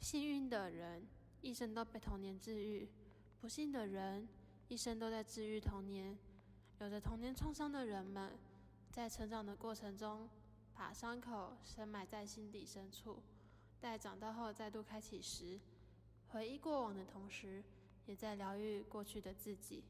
幸运的人一生都被童年治愈，不幸的人一生都在治愈童年。有着童年创伤的人们，在成长的过程中，把伤口深埋在心底深处，待长大后再度开启时，回忆过往的同时，也在疗愈过去的自己。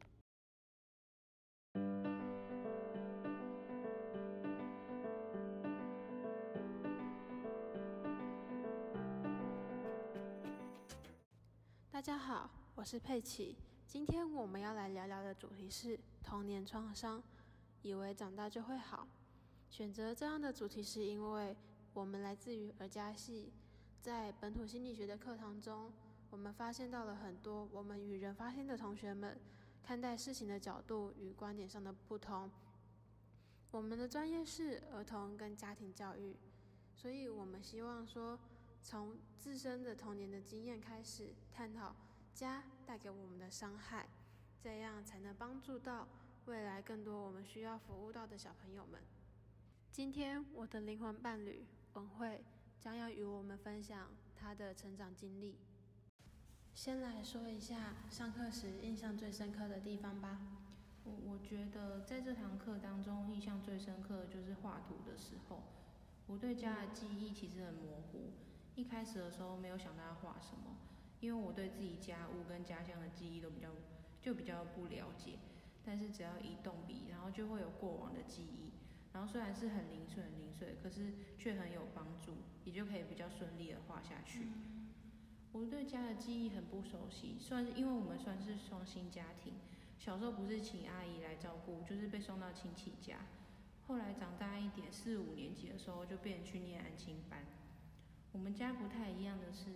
大家好，我是佩奇。今天我们要来聊聊的主题是童年创伤，以为长大就会好。选择这样的主题是因为我们来自于儿家系，在本土心理学的课堂中，我们发现到了很多我们与人发现的同学们看待事情的角度与观点上的不同。我们的专业是儿童跟家庭教育，所以我们希望说。从自身的童年的经验开始探讨家带给我们的伤害，这样才能帮助到未来更多我们需要服务到的小朋友们。今天我的灵魂伴侣文慧将要与我们分享她的成长经历。先来说一下上课时印象最深刻的地方吧。我我觉得在这堂课当中，印象最深刻的就是画图的时候，我对家的记忆其实很模糊。一开始的时候没有想到要画什么，因为我对自己家屋跟家乡的记忆都比较就比较不了解。但是只要一动笔，然后就会有过往的记忆，然后虽然是很零碎很零碎，可是却很有帮助，也就可以比较顺利的画下去。我对家的记忆很不熟悉，算是因为我们算是双薪家庭，小时候不是请阿姨来照顾，就是被送到亲戚家。后来长大一点，四五年级的时候就变去念安亲班。我们家不太一样的是，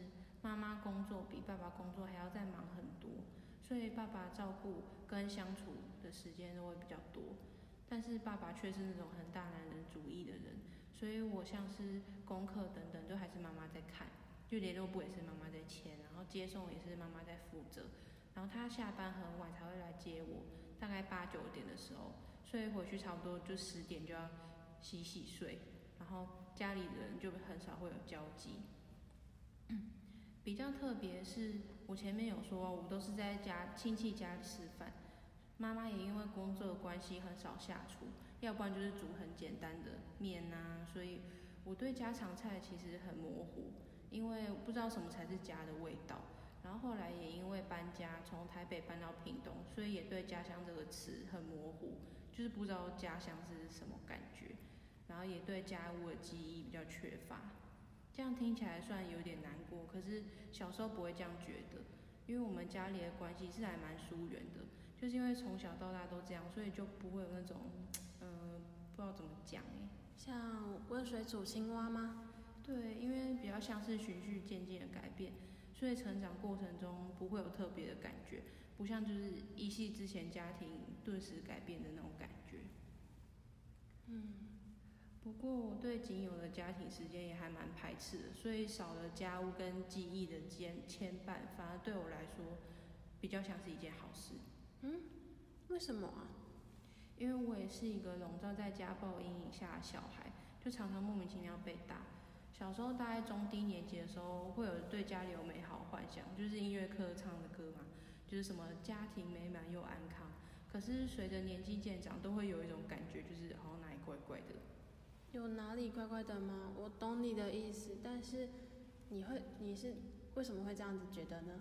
妈妈工作比爸爸工作还要再忙很多，所以爸爸照顾跟相处的时间都会比较多。但是爸爸却是那种很大男人主义的人，所以我像是功课等等都还是妈妈在看，就联络簿也是妈妈在签，然后接送也是妈妈在负责。然后他下班很晚才会来接我，大概八九点的时候，所以回去差不多就十点就要洗洗睡。然后家里人就很少会有交集。比较特别是，我前面有说，我都是在家亲戚家里吃饭，妈妈也因为工作的关系很少下厨，要不然就是煮很简单的面啊，所以我对家常菜其实很模糊，因为不知道什么才是家的味道。然后后来也因为搬家，从台北搬到屏东，所以也对家乡这个词很模糊，就是不知道家乡是什么感觉。然后也对家务的记忆比较缺乏，这样听起来算有点难过。可是小时候不会这样觉得，因为我们家里的关系是还蛮疏远的，就是因为从小到大都这样，所以就不会有那种，嗯，不知道怎么讲诶，像温水煮青蛙吗？对，因为比较像是循序渐进的改变，所以成长过程中不会有特别的感觉，不像就是一夕之前家庭顿时改变的那种感觉。嗯。不过我对仅有的家庭时间也还蛮排斥的，所以少了家务跟记忆的牵牵绊，反而对我来说比较像是一件好事。嗯，为什么啊？因为我也是一个笼罩在家暴阴影下的小孩，就常常莫名其妙被打。小时候大概中低年级的时候，会有对家里有美好幻想，就是音乐课唱的歌嘛，就是什么家庭美满又安康。可是随着年纪渐长，都会有一种感觉，就是好像哪里怪怪的。有哪里怪怪的吗？我懂你的意思，但是你会你是为什么会这样子觉得呢？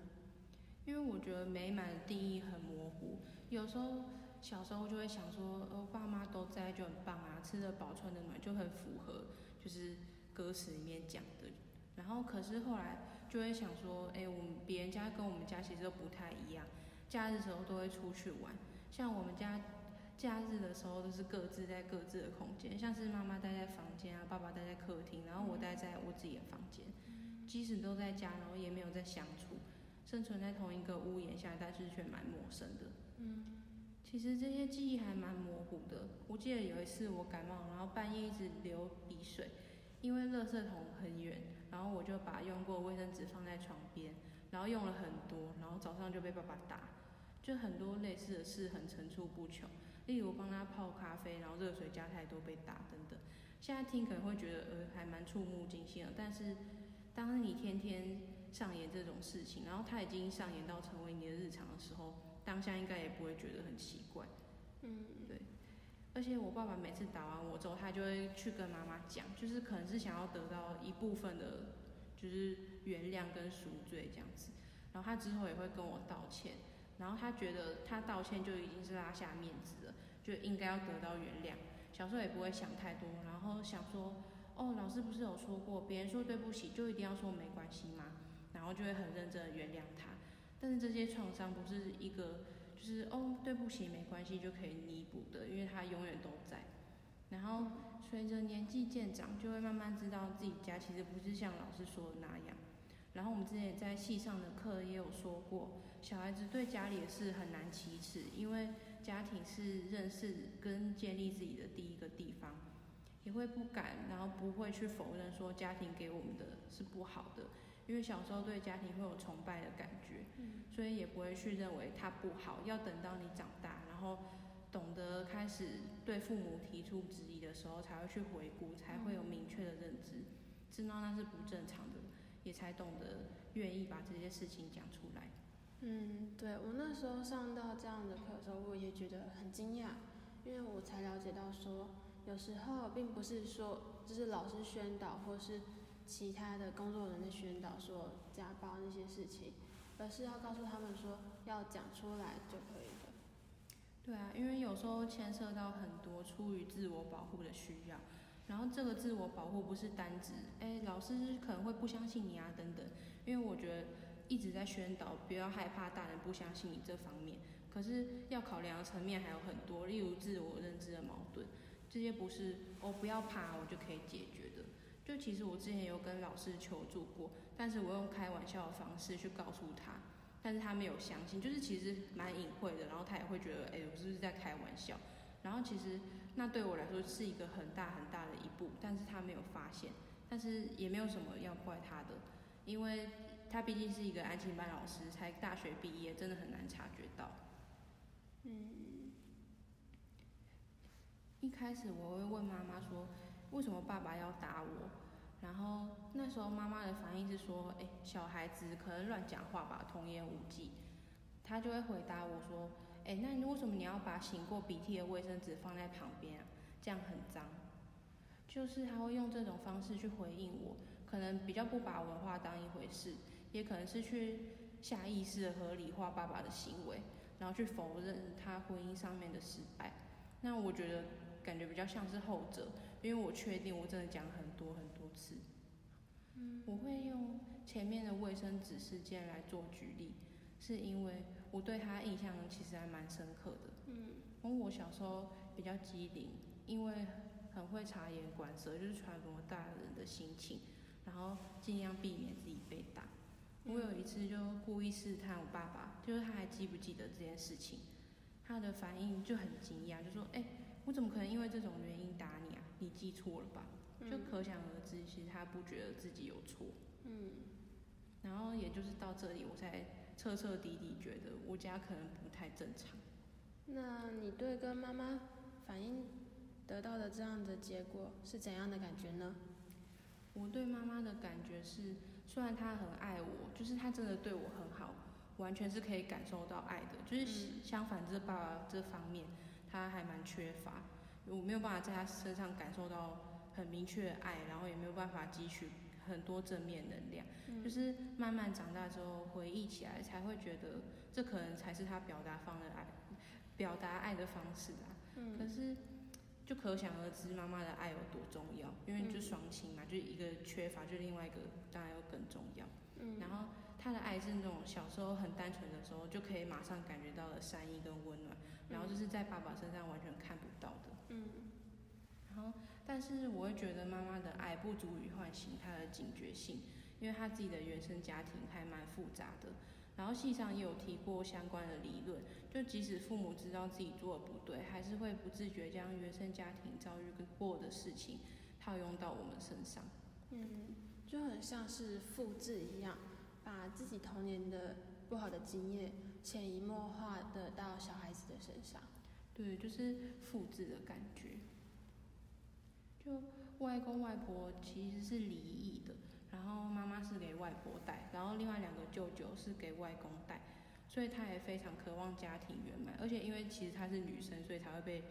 因为我觉得美满的定义很模糊，有时候小时候就会想说，呃，爸妈都在就很棒啊，吃得饱穿得暖就很符合，就是歌词里面讲的。然后可是后来就会想说，哎，我们别人家跟我们家其实都不太一样，假日时候都会出去玩，像我们家。假日的时候都是各自在各自的空间，像是妈妈待在房间啊，爸爸待在客厅，然后我待在我自己的房间。即使都在家，然后也没有在相处，生存在同一个屋檐下，但是却蛮陌生的。嗯，其实这些记忆还蛮模糊的。我记得有一次我感冒，然后半夜一直流鼻水，因为垃圾桶很远，然后我就把用过卫生纸放在床边，然后用了很多，然后早上就被爸爸打。就很多类似的事很层出不穷，例如帮他泡咖啡，然后热水加太多被打等等。现在听可能会觉得呃还蛮触目惊心的，但是当你天天上演这种事情，然后他已经上演到成为你的日常的时候，当下应该也不会觉得很奇怪。嗯，对。而且我爸爸每次打完我之后，他就会去跟妈妈讲，就是可能是想要得到一部分的，就是原谅跟赎罪这样子。然后他之后也会跟我道歉，然后他觉得他道歉就已经是拉下面子了，就应该要得到原谅。小时候也不会想太多，然后想说，哦，老师不是有说过，别人说对不起就一定要说没关系吗？然后就会很认真的原谅他。但是这些创伤不是一个。就是哦，对不起，没关系就可以弥补的，因为他永远都在。然后随着年纪渐长，就会慢慢知道自己家其实不是像老师说的那样。然后我们之前也在系上的课也有说过，小孩子对家里也是很难启齿，因为家庭是认识跟建立自己的第一个地方，也会不敢，然后不会去否认说家庭给我们的是不好的。因为小时候对家庭会有崇拜的感觉，所以也不会去认为他不好。要等到你长大，然后懂得开始对父母提出质疑的时候，才会去回顾，才会有明确的认知，知道那是不正常的，也才懂得愿意把这些事情讲出来。嗯，对我那时候上到这样的课的时候，我也觉得很惊讶，因为我才了解到说，有时候并不是说就是老师宣导或是。其他的工作人员宣导说家暴那些事情，而是要告诉他们说要讲出来就可以了。对啊，因为有时候牵涉到很多出于自我保护的需要，然后这个自我保护不是单指，哎，老师可能会不相信你啊等等。因为我觉得一直在宣导不要害怕大人不相信你这方面，可是要考量的层面还有很多，例如自我认知的矛盾，这些不是哦不要怕我就可以解决的。就其实我之前有跟老师求助过，但是我用开玩笑的方式去告诉他，但是他没有相信，就是其实蛮隐晦的，然后他也会觉得，哎，我是不是在开玩笑？然后其实那对我来说是一个很大很大的一步，但是他没有发现，但是也没有什么要怪他的，因为他毕竟是一个安静班老师，才大学毕业，真的很难察觉到。嗯，一开始我会问妈妈说。为什么爸爸要打我？然后那时候妈妈的反应是说：“哎，小孩子可能乱讲话吧，童言无忌。”他就会回答我说：“哎，那你为什么你要把擤过鼻涕的卫生纸放在旁边啊？这样很脏。”就是他会用这种方式去回应我，可能比较不把我的话当一回事，也可能是去下意识的合理化爸爸的行为，然后去否认他婚姻上面的失败。那我觉得感觉比较像是后者。因为我确定我真的讲很多很多次，嗯我会用前面的卫生纸事件来做举例，是因为我对他印象其实还蛮深刻的。嗯，因为我小时候比较机灵，因为很会察言观色，就是揣摩大人的心情，然后尽量避免自己被打。我有一次就故意试探我爸爸，就是他还记不记得这件事情，他的反应就很惊讶，就说：“哎，我怎么可能因为这种原因打你啊？”你记错了吧？就可想而知，其实他不觉得自己有错。嗯。然后也就是到这里，我才彻彻底底觉得我家可能不太正常。那你对跟妈妈反映得到的这样的结果是怎样的感觉呢？我对妈妈的感觉是，虽然她很爱我，就是她真的对我很好，完全是可以感受到爱的。就是相反，这爸爸这方面，他还蛮缺乏。我没有办法在他身上感受到很明确的爱，然后也没有办法汲取很多正面能量。就是慢慢长大之后回忆起来，才会觉得这可能才是他表达方的爱，表达爱的方式啊。可是就可想而知妈妈的爱有多重要，因为就双亲嘛，就一个缺乏，就另外一个当然又更重要。然后他的爱是那种小时候很单纯的时候就可以马上感觉到的善意跟温暖，然后就是在爸爸身上完全看不到的。嗯，然后，但是我会觉得妈妈的爱不足以唤醒他的警觉性，因为他自己的原生家庭还蛮复杂的。然后戏上也有提过相关的理论，就即使父母知道自己做的不对，还是会不自觉将原生家庭遭遇过的事情套用到我们身上。嗯，就很像是复制一样，把自己童年的不好的经验潜移默化的到小孩子的身上。对，就是复制的感觉。就外公外婆其实是离异的，然后妈妈是给外婆带，然后另外两个舅舅是给外公带，所以她也非常渴望家庭圆满，而且因为其实她是女生，所以才会被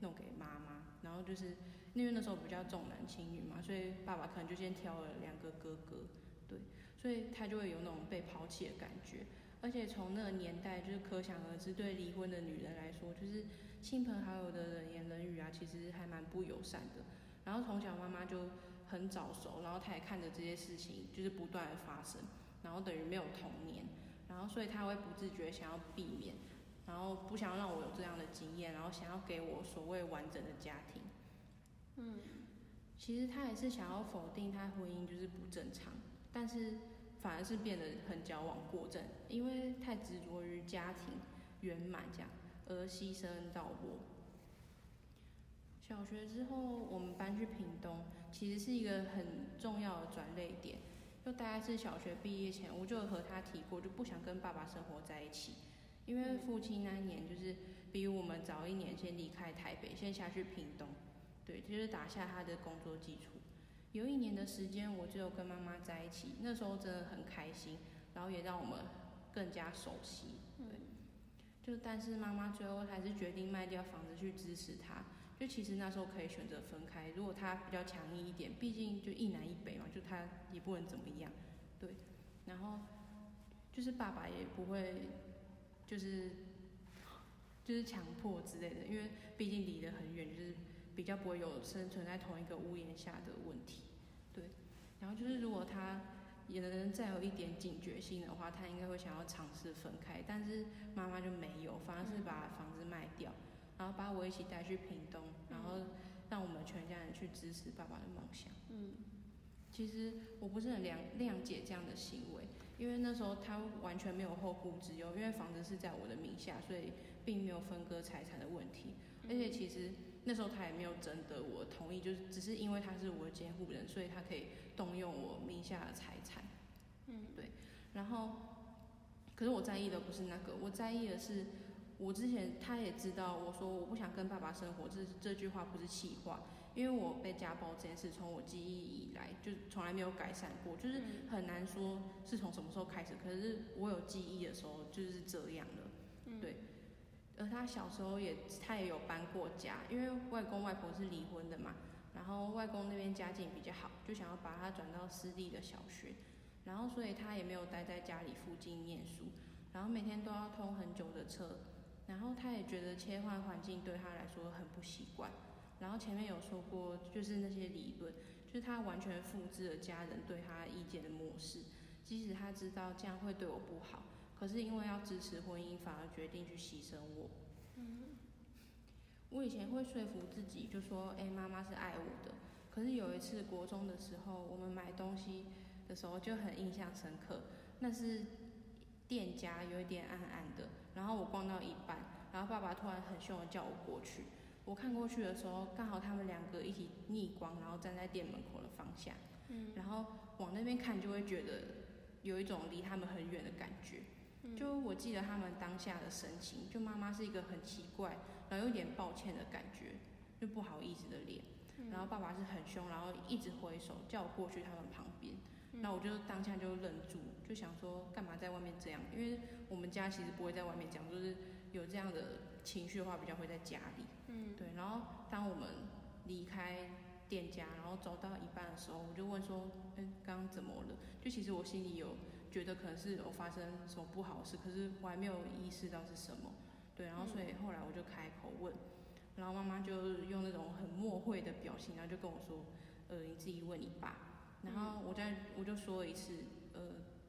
弄给妈妈，然后就是因为那时候比较重男轻女嘛，所以爸爸可能就先挑了两个哥哥，对，所以她就会有那种被抛弃的感觉，而且从那个年代就是可想而知，对离婚的女人来说，就是亲朋好友的冷言冷语啊，其实还蛮不友善的。然后从小妈妈就很早熟，然后她也看着这些事情就是不断的发生，然后等于没有童年，然后所以她会不自觉想要避免，然后不想让我有这样的经验，然后想要给我所谓完整的家庭。嗯，其实她也是想要否定她婚姻就是不正常，但是反而是变得很矫枉过正，因为太执着于家庭圆满这样，而牺牲到我。小学之后，我们搬去屏东，其实是一个很重要的转捩点。就大概是小学毕业前，我就和他提过，就不想跟爸爸生活在一起，因为父亲那一年就是比我们早一年先离开台北，先下去屏东，对，就是打下他的工作基础。有一年的时间，我只有跟妈妈在一起，那时候真的很开心，然后也让我们更加熟悉，对。就但是妈妈最后还是决定卖掉房子去支持他。就其实那时候可以选择分开，如果他比较强硬一点，毕竟就一南一北嘛，就他也不能怎么样，对。然后就是爸爸也不会，就是就是强迫之类的，因为毕竟离得很远，就是比较不会有生存在同一个屋檐下的问题，对。然后就是如果他也能再有一点警觉性的话，他应该会想要尝试分开，但是妈妈就没有，反而是把房子卖掉。然后把我一起带去屏东，然后让我们全家人去支持爸爸的梦想。嗯，其实我不是很谅谅解这样的行为，因为那时候他完全没有后顾之忧，因为房子是在我的名下，所以并没有分割财产的问题。而且其实那时候他也没有征得我同意，就是只是因为他是我的监护人，所以他可以动用我名下的财产。嗯，对。然后，可是我在意的不是那个，我在意的是。我之前他也知道，我说我不想跟爸爸生活，这这句话不是气话，因为我被家暴这件事从我记忆以来就从来没有改善过，就是很难说是从什么时候开始，可是我有记忆的时候就是这样的，对。而他小时候也他也有搬过家，因为外公外婆是离婚的嘛，然后外公那边家境比较好，就想要把他转到私立的小学，然后所以他也没有待在家里附近念书，然后每天都要通很久的车。然后他也觉得切换环境对他来说很不习惯。然后前面有说过，就是那些理论，就是他完全复制了家人对他意见的模式。即使他知道这样会对我不好，可是因为要支持婚姻，反而决定去牺牲我。嗯。我以前会说服自己，就说：“哎，妈妈是爱我的。”可是有一次国中的时候，我们买东西的时候就很印象深刻。那是店家有一点暗暗的。然后我逛到一半，然后爸爸突然很凶的叫我过去。我看过去的时候，刚好他们两个一起逆光，然后站在店门口的方向。嗯。然后往那边看，就会觉得有一种离他们很远的感觉。就我记得他们当下的神情，就妈妈是一个很奇怪，然后有点抱歉的感觉，就不好意思的脸。然后爸爸是很凶，然后一直挥手叫我过去他们旁边。那我就当下就愣住，就想说干嘛在外面这样？因为我们家其实不会在外面讲，就是有这样的情绪的话，比较会在家里。嗯，对。然后当我们离开店家，然后走到一半的时候，我就问说：“嗯，刚刚怎么了？”就其实我心里有觉得可能是有发生什么不好的事，可是我还没有意识到是什么。对，然后所以后来我就开口问，然后妈妈就用那种很默会的表情，然后就跟我说：“呃，你自己问你爸。”然后我再我就说了一次，呃，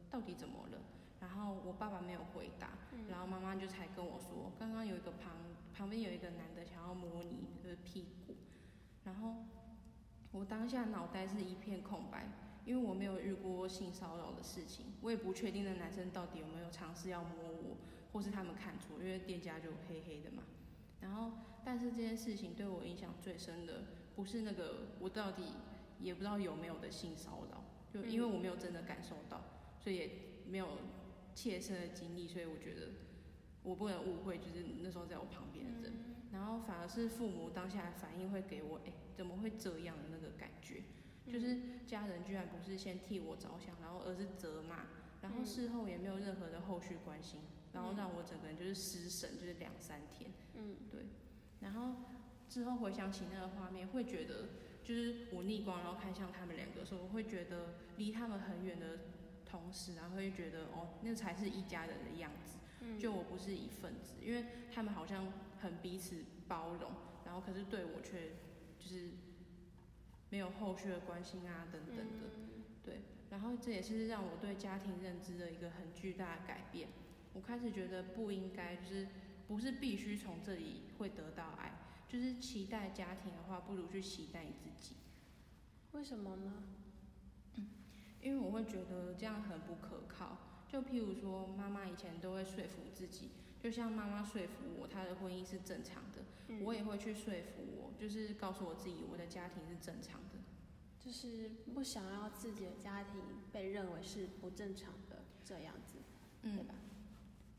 到底怎么了？然后我爸爸没有回答，然后妈妈就才跟我说，刚刚有一个旁旁边有一个男的想要摸你的屁股，然后我当下脑袋是一片空白，因为我没有遇过性骚扰的事情，我也不确定那男生到底有没有尝试要摸我，或是他们看错，因为店家就黑黑的嘛。然后，但是这件事情对我影响最深的，不是那个我到底。也不知道有没有的性骚扰，就因为我没有真的感受到，所以也没有切身的经历，所以我觉得我不能误会，就是那时候在我旁边的人，然后反而是父母当下的反应会给我，哎，怎么会这样的那个感觉，就是家人居然不是先替我着想，然后而是责骂，然后事后也没有任何的后续关心，然后让我整个人就是失神，就是两三天。嗯，对。然后之后回想起那个画面，会觉得就是我逆光，然后看向他们两个的时候，我会觉得离他们很远的同时，然后会觉得哦，那才是一家人的样子。就我不是一份子，因为他们好像很彼此包容，然后可是对我却就是没有后续的关心啊等等的，对，然后这也是让我对家庭认知的一个很巨大的改变。我开始觉得不应该，就是不是必须从这里会得到爱，就是期待家庭的话，不如去期待你自己。为什么呢？因为我会觉得这样很不可靠。就譬如说，妈妈以前都会说服自己，就像妈妈说服我，她的婚姻是正常的，我也会去说服我，就是告诉我自己，我的家庭是正常的，就是不想要自己的家庭被认为是不正常的这样子，嗯，对吧？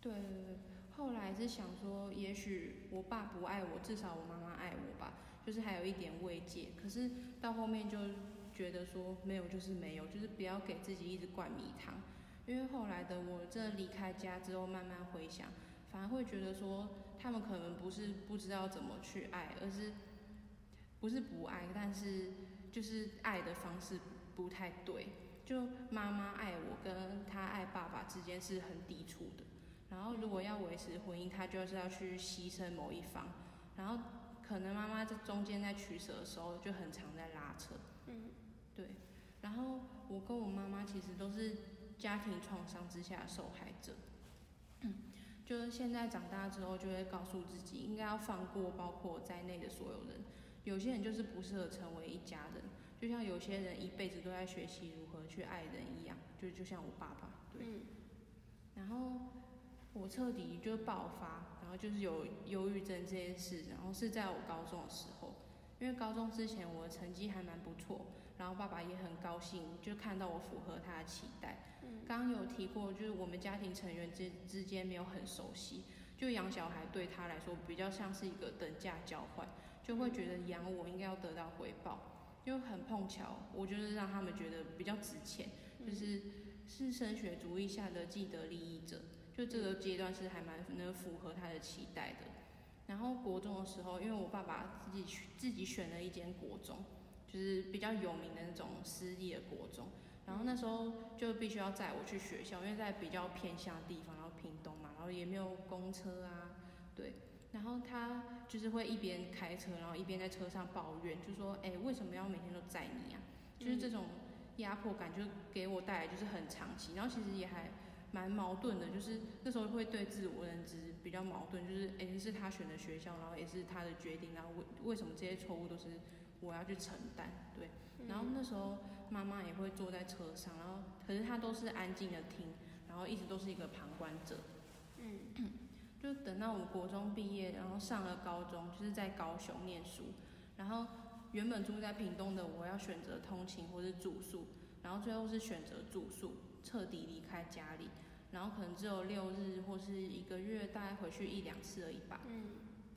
对对对。后来是想说，也许我爸不爱我，至少我妈妈爱我吧，就是还有一点慰藉。可是到后面就觉得说，没有就是没有，就是不要给自己一直灌迷汤。因为后来的我，这离开家之后，慢慢回想，反而会觉得说，他们可能不是不知道怎么去爱，而是不是不爱，但是就是爱的方式不太对。就妈妈爱我，跟她爱爸爸之间是很抵触的。然后如果要维持婚姻，他就是要去牺牲某一方。然后可能妈妈在中间在取舍的时候，就很常在拉扯。嗯，对。然后我跟我妈妈其实都是。家庭创伤之下的受害者，就是现在长大之后就会告诉自己，应该要放过包括我在内的所有人。有些人就是不适合成为一家人，就像有些人一辈子都在学习如何去爱人一样，就就像我爸爸，对。然后我彻底就爆发，然后就是有忧郁症这件事，然后是在我高中的时候，因为高中之前我的成绩还蛮不错，然后爸爸也很高兴，就看到我符合他的期待。刚刚有提过，就是我们家庭成员之之间没有很熟悉，就养小孩对他来说比较像是一个等价交换，就会觉得养我应该要得到回报，就很碰巧，我就是让他们觉得比较值钱，就是是升学主义下的既得利益者，就这个阶段是还蛮能符合他的期待的。然后国中的时候，因为我爸爸自己自己选了一间国中，就是比较有名的那种私立的国中。然后那时候就必须要载我去学校，因为在比较偏向的地方，然后屏东嘛，然后也没有公车啊，对。然后他就是会一边开车，然后一边在车上抱怨，就说：“哎，为什么要每天都载你啊？”就是这种压迫感，就给我带来就是很长期。然后其实也还蛮矛盾的，就是那时候会对自我认知比较矛盾，就是哎是他选的学校，然后也是他的决定，然后为为什么这些错误都是我要去承担？对。然后那时候。妈妈也会坐在车上，然后可是她都是安静的听，然后一直都是一个旁观者。嗯，就等到我国中毕业，然后上了高中，就是在高雄念书。然后原本住在屏东的我要选择通勤或是住宿，然后最后是选择住宿，彻底离开家里。然后可能只有六日或是一个月，大概回去一两次而已吧。嗯，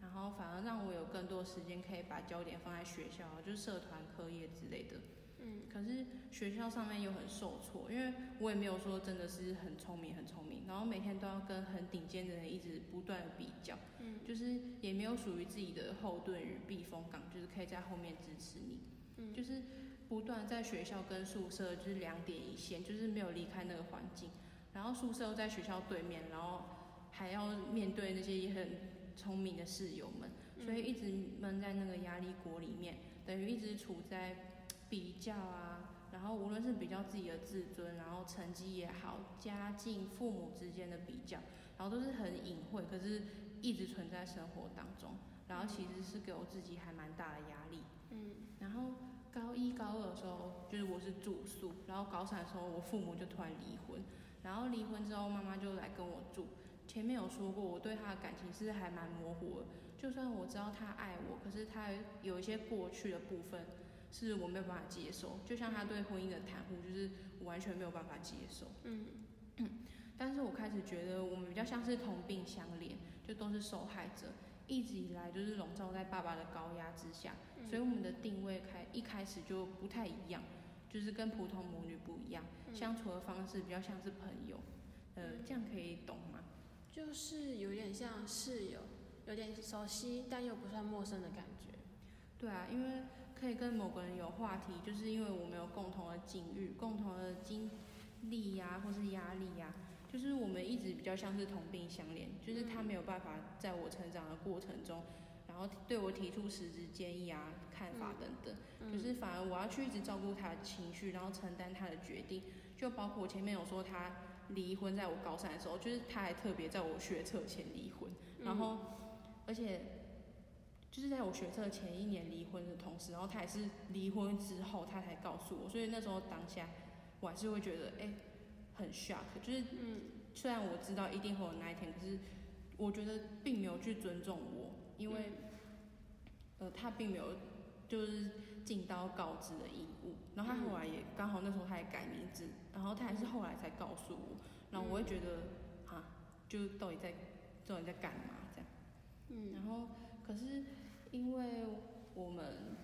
然后反而让我有更多时间可以把焦点放在学校，就是社团、课业之类的。嗯可是学校上面又很受挫，因为我也没有说真的是很聪明很聪明，然后每天都要跟很顶尖的人一直不断的比较，嗯，就是也没有属于自己的后盾与避风港，就是可以在后面支持你，嗯，就是不断在学校跟宿舍就是两点一线，就是没有离开那个环境，然后宿舍又在学校对面，然后还要面对那些也很聪明的室友们，所以一直闷在那个压力锅里面，等于一直处在。比较啊，然后无论是比较自己的自尊，然后成绩也好，家境、父母之间的比较，然后都是很隐晦，可是一直存在生活当中，然后其实是给我自己还蛮大的压力。嗯。然后高一高二的时候，就是我是住宿，然后高三的时候，我父母就突然离婚，然后离婚之后，妈妈就来跟我住。前面有说过，我对他的感情是还蛮模糊的，就算我知道他爱我，可是他有一些过去的部分。是我没有办法接受，就像他对婚姻的袒护，就是我完全没有办法接受。嗯，但是我开始觉得我们比较像是同病相怜，就都是受害者，一直以来就是笼罩在爸爸的高压之下，所以我们的定位开一开始就不太一样。就是跟普通母女不一样，嗯相处的方式比较像是朋友。呃，嗯这样可以懂吗？就是有点像室友，有点熟悉但又不算陌生的感觉。对啊，因为可以跟某个人有话题，就是因为我们有共同的境遇、共同的经历呀、或是压力呀、就是我们一直比较像是同病相怜，就是他没有办法在我成长的过程中，然后对我提出实质建议啊、看法等等，嗯就是。反而我要去一直照顾他的情绪，然后承担他的决定，就包括我前面有说他离婚，在我高三的时候，就是他还特别在我学测前离婚，然后而且就是在我学测前一年离婚的同时，然后他也是离婚之后他才告诉我，所以那时候当下我还是会觉得哎、很 shock，就是嗯。虽然我知道一定会有那一天，可是我觉得并没有去尊重我，因为呃他并没有就是尽到告知的义务，然后他后来也刚好那时候他也改名字，然后他还是后来才告诉我，然后我会觉得啊，就到底在到底在干嘛这样。嗯。然后可是因为我们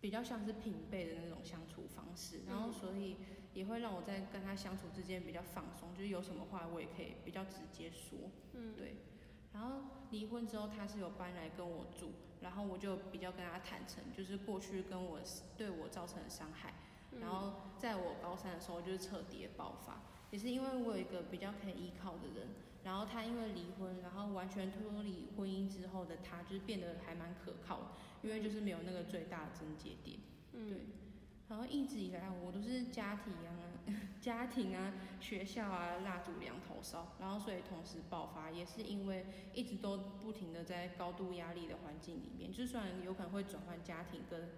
比较像是平辈的那种相处方式，然后所以也会让我在跟他相处之间比较放松，就是有什么话我也可以比较直接说，嗯对。然后离婚之后，他是有搬来跟我住，然后我就比较跟他坦诚，就是过去跟我对我造成的伤害，嗯然后在我高三的时候就是彻底的爆发，也是因为我有一个比较可以依靠的人，然后他因为离婚，然后完全脱离婚姻之后的他，就是变得还蛮可靠的，因为就是没有那个最大的症结点。嗯对然后一直以来我都是家庭啊、家庭啊、学校啊蜡烛两头烧，然后所以同时爆发，也是因为一直都不停的在高度压力的环境里面，就算有可能会转换家庭跟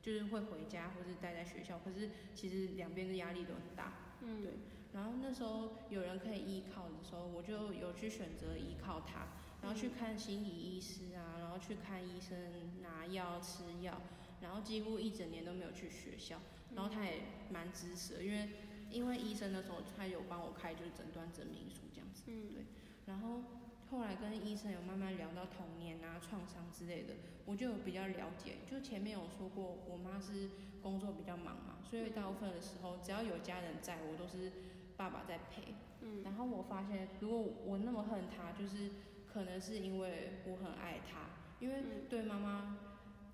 就是会回家或是待在学校，可是其实两边的压力都很大。嗯对然后那时候有人可以依靠的时候，我就有去选择依靠他，然后去看心理医师啊，然后去看医生拿药吃药，然后几乎一整年都没有去学校，然后他也蛮支持的，因为因为医生的时候他有帮我开就是诊断证明书这样子，嗯对，然后后来跟医生有慢慢聊到童年啊创伤之类的，我就有比较了解，就前面有说过我妈是工作比较忙嘛，所以大部分的时候只要有家人在我都是爸爸在陪，嗯。然后我发现，如果我那么恨他，就是可能是因为我很爱他，因为嗯对妈妈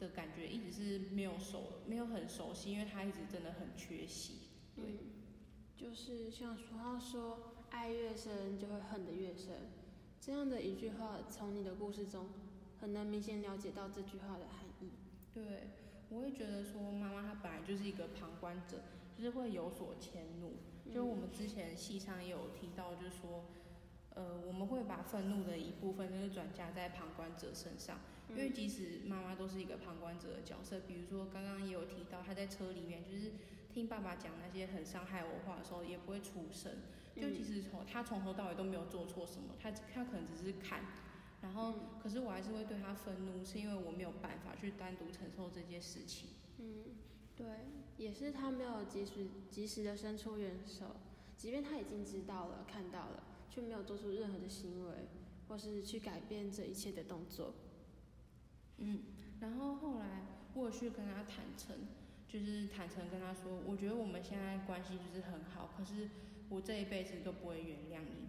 的感觉一直是没有熟，没有很熟悉，因为他一直真的很缺席。对，嗯，就是像俗话说，爱越深就会恨得越深。这样的一句话，从你的故事中很能明显了解到这句话的含义。对，我会觉得说妈妈她本来就是一个旁观者，就是会有所迁怒。就我们之前戏上也有提到，就是说，呃，我们会把愤怒的一部分就是转嫁在旁观者身上，因为即使妈妈都是一个旁观者的角色，比如说刚刚也有提到，她在车里面就是听爸爸讲那些很伤害我话的时候，也不会出声。就即使从她从头到尾都没有做错什么，她她可能只是看，然后可是我还是会对她愤怒，是因为我没有办法去单独承受这件事情。嗯，对，也是她没有及时及时的伸出援手，即便她已经知道了、看到了，却没有做出任何的行为，或是去改变这一切的动作。嗯，然后后来我有去跟他坦诚，就是坦诚跟他说，我觉得我们现在关系就是很好，可是我这一辈子都不会原谅你。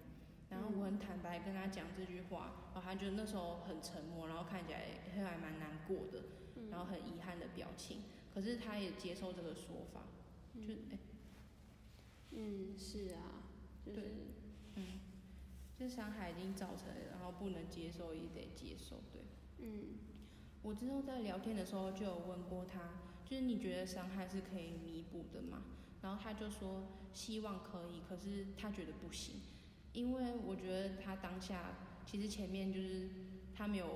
然后我很坦白跟他讲这句话，然后他就那时候很沉默，然后看起来还还蛮难过的，然后很遗憾的表情。可是他也接受这个说法，就哎、嗯，是啊，就是对嗯，这伤害已经造成，然后不能接受也得接受，对。嗯我之后在聊天的时候就有问过他，就是你觉得伤害是可以弥补的吗？然后他就说希望可以，可是他觉得不行，因为我觉得他当下其实前面就是他没有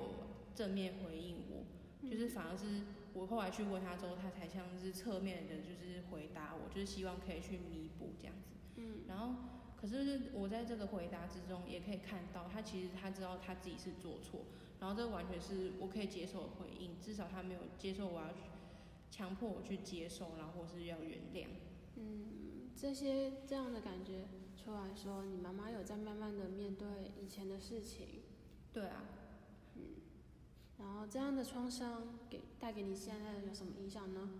正面回应我，就是反而是我后来去问他之后，他才像是侧面的，就是回答我，就是希望可以去弥补这样子。嗯然后，可是我在这个回答之中也可以看到，他其实他知道他自己是做错，然后这完全是我可以接受的回应，至少他没有接受我要强迫我去接受，然后或是要原谅。嗯，这些这样的感觉出来说，你妈妈有在慢慢的面对以前的事情，对啊，嗯然后这样的创伤给带给你现在有什么影响呢？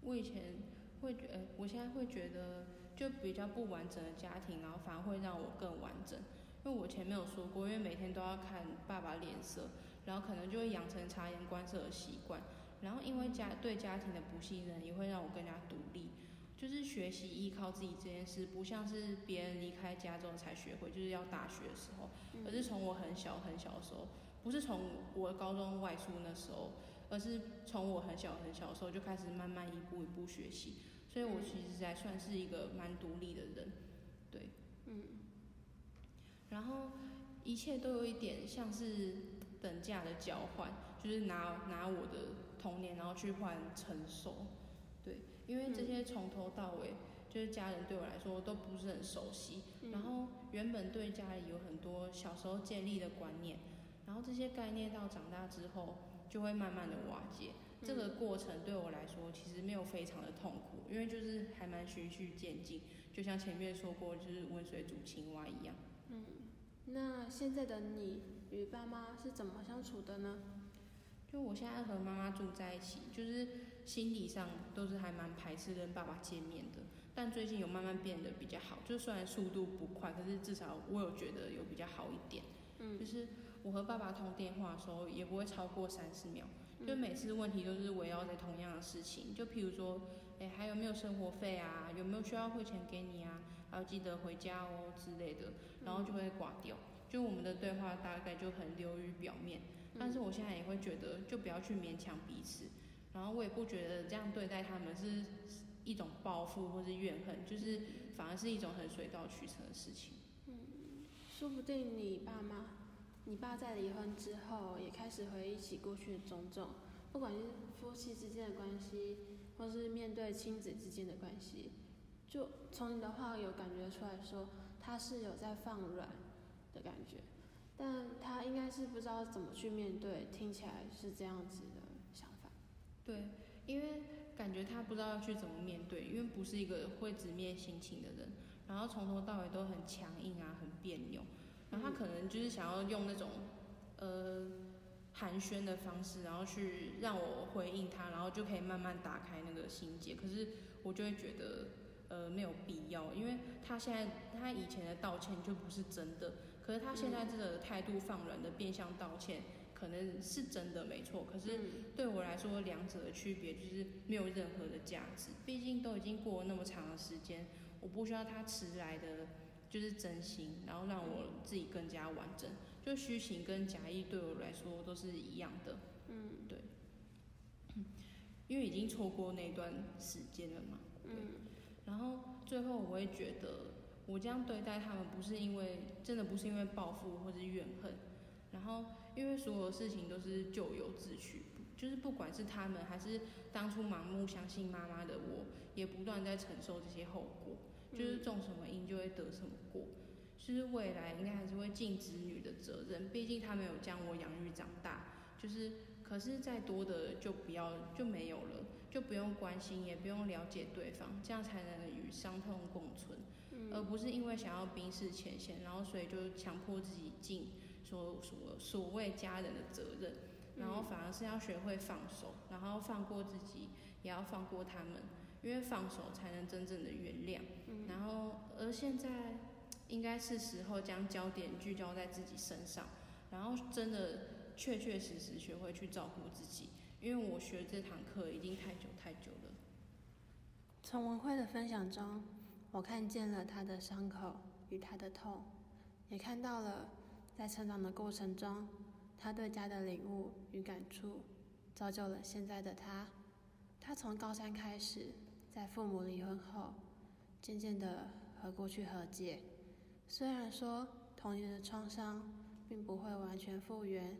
我以前会觉，呃，我现在会觉得就比较不完整的家庭，然后反而会让我更完整。因为我前面有说过，因为每天都要看爸爸脸色，然后可能就会养成察言观色的习惯。然后因为家对家庭的不信任，也会让我更加独立。就是学习依靠自己这件事，不像是别人离开家之后才学会，就是要大学的时候，而是从我很小很小的时候，不是从我高中外出那时候，而是从我很小很小的时候就开始慢慢一步一步学习。所以我其实还算是一个蛮独立的人，对，嗯。然后一切都有一点像是等价的交换，就是拿拿我的童年，然后去换成熟，对，因为这些从头到尾就是家人对我来说都不是很熟悉，然后原本对家里有很多小时候建立的观念，然后这些概念到长大之后就会慢慢的瓦解。这个过程对我来说其实没有非常的痛苦，因为就是还蛮循序渐进，就像前面说过，就是温水煮青蛙一样。嗯，那现在的你与爸妈是怎么相处的呢？就我现在和妈妈住在一起，就是心理上都是还蛮排斥跟爸爸见面的，但最近有慢慢变得比较好，就虽然速度不快，可是至少我有觉得有比较好一点。嗯，就是我和爸爸通电话的时候也不会超过三十秒。就每次问题都是围绕在同样的事情，就譬如说，哎，还有没有生活费啊？有没有需要汇钱给你啊？还要记得回家哦之类的，然后就会挂掉。就我们的对话大概就很流于表面，但是我现在也会觉得，就不要去勉强彼此。然后我也不觉得这样对待他们是一种报复或是怨恨，就是反而是一种很水到渠成的事情。嗯，说不定你爸妈。你爸在离婚之后，也开始回忆起过去的种种，不管是夫妻之间的关系，或是面对亲子之间的关系，就从你的话有感觉出来说，他是有在放软的感觉，但他应该是不知道怎么去面对，听起来是这样子的想法。对，因为感觉他不知道要去怎么面对，因为不是一个会直面心情的人，然后从头到尾都很强硬啊，很别扭。然后他可能就是想要用那种，呃，寒暄的方式，然后去让我回应他，然后就可以慢慢打开那个心结。可是我就会觉得，呃，没有必要，因为他现在他以前的道歉就不是真的，可是他现在这个态度放软的变相道歉，可能是真的没错。可是对我来说，两者的区别就是没有任何的价值。毕竟都已经过了那么长的时间，我不需要他迟来的。就是真心，然后让我自己更加完整。就虚情跟假意对我来说都是一样的。嗯，对。因为已经错过那段时间了嘛。嗯。然后最后我会觉得，我这样对待他们不是因为真的不是因为报复或是怨恨。然后因为所有事情都是咎由自取，就是不管是他们还是当初盲目相信妈妈的我，也不断在承受这些后果。就是种什么因就会得什么果，就是未来应该还是会尽子女的责任，毕竟他没有将我养育长大。就是，可是再多的就不要就没有了，就不用关心，也不用了解对方，这样才能与伤痛共存，而不是因为想要冰释前嫌，然后所以就强迫自己尽所所所谓家人的责任，然后反而是要学会放手，然后放过自己，也要放过他们。因为放手才能真正的原谅，然后而现在应该是时候将焦点聚焦在自己身上，然后真的确确实实学会去照顾自己。因为我学这堂课已经太久太久了。从文慧的分享中，我看见了他的伤口与他的痛，也看到了在成长的过程中，他对家的领悟与感触，造就了现在的他。他从高三开始。在父母离婚后，渐渐的和过去和解。虽然说童年的创伤并不会完全复原，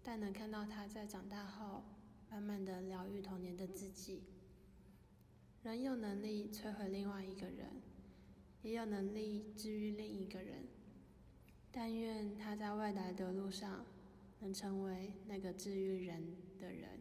但能看到他在长大后，慢慢的疗愈童年的自己。人有能力摧毁另外一个人，也有能力治愈另一个人。但愿他在未来的路上，能成为那个治愈人的人。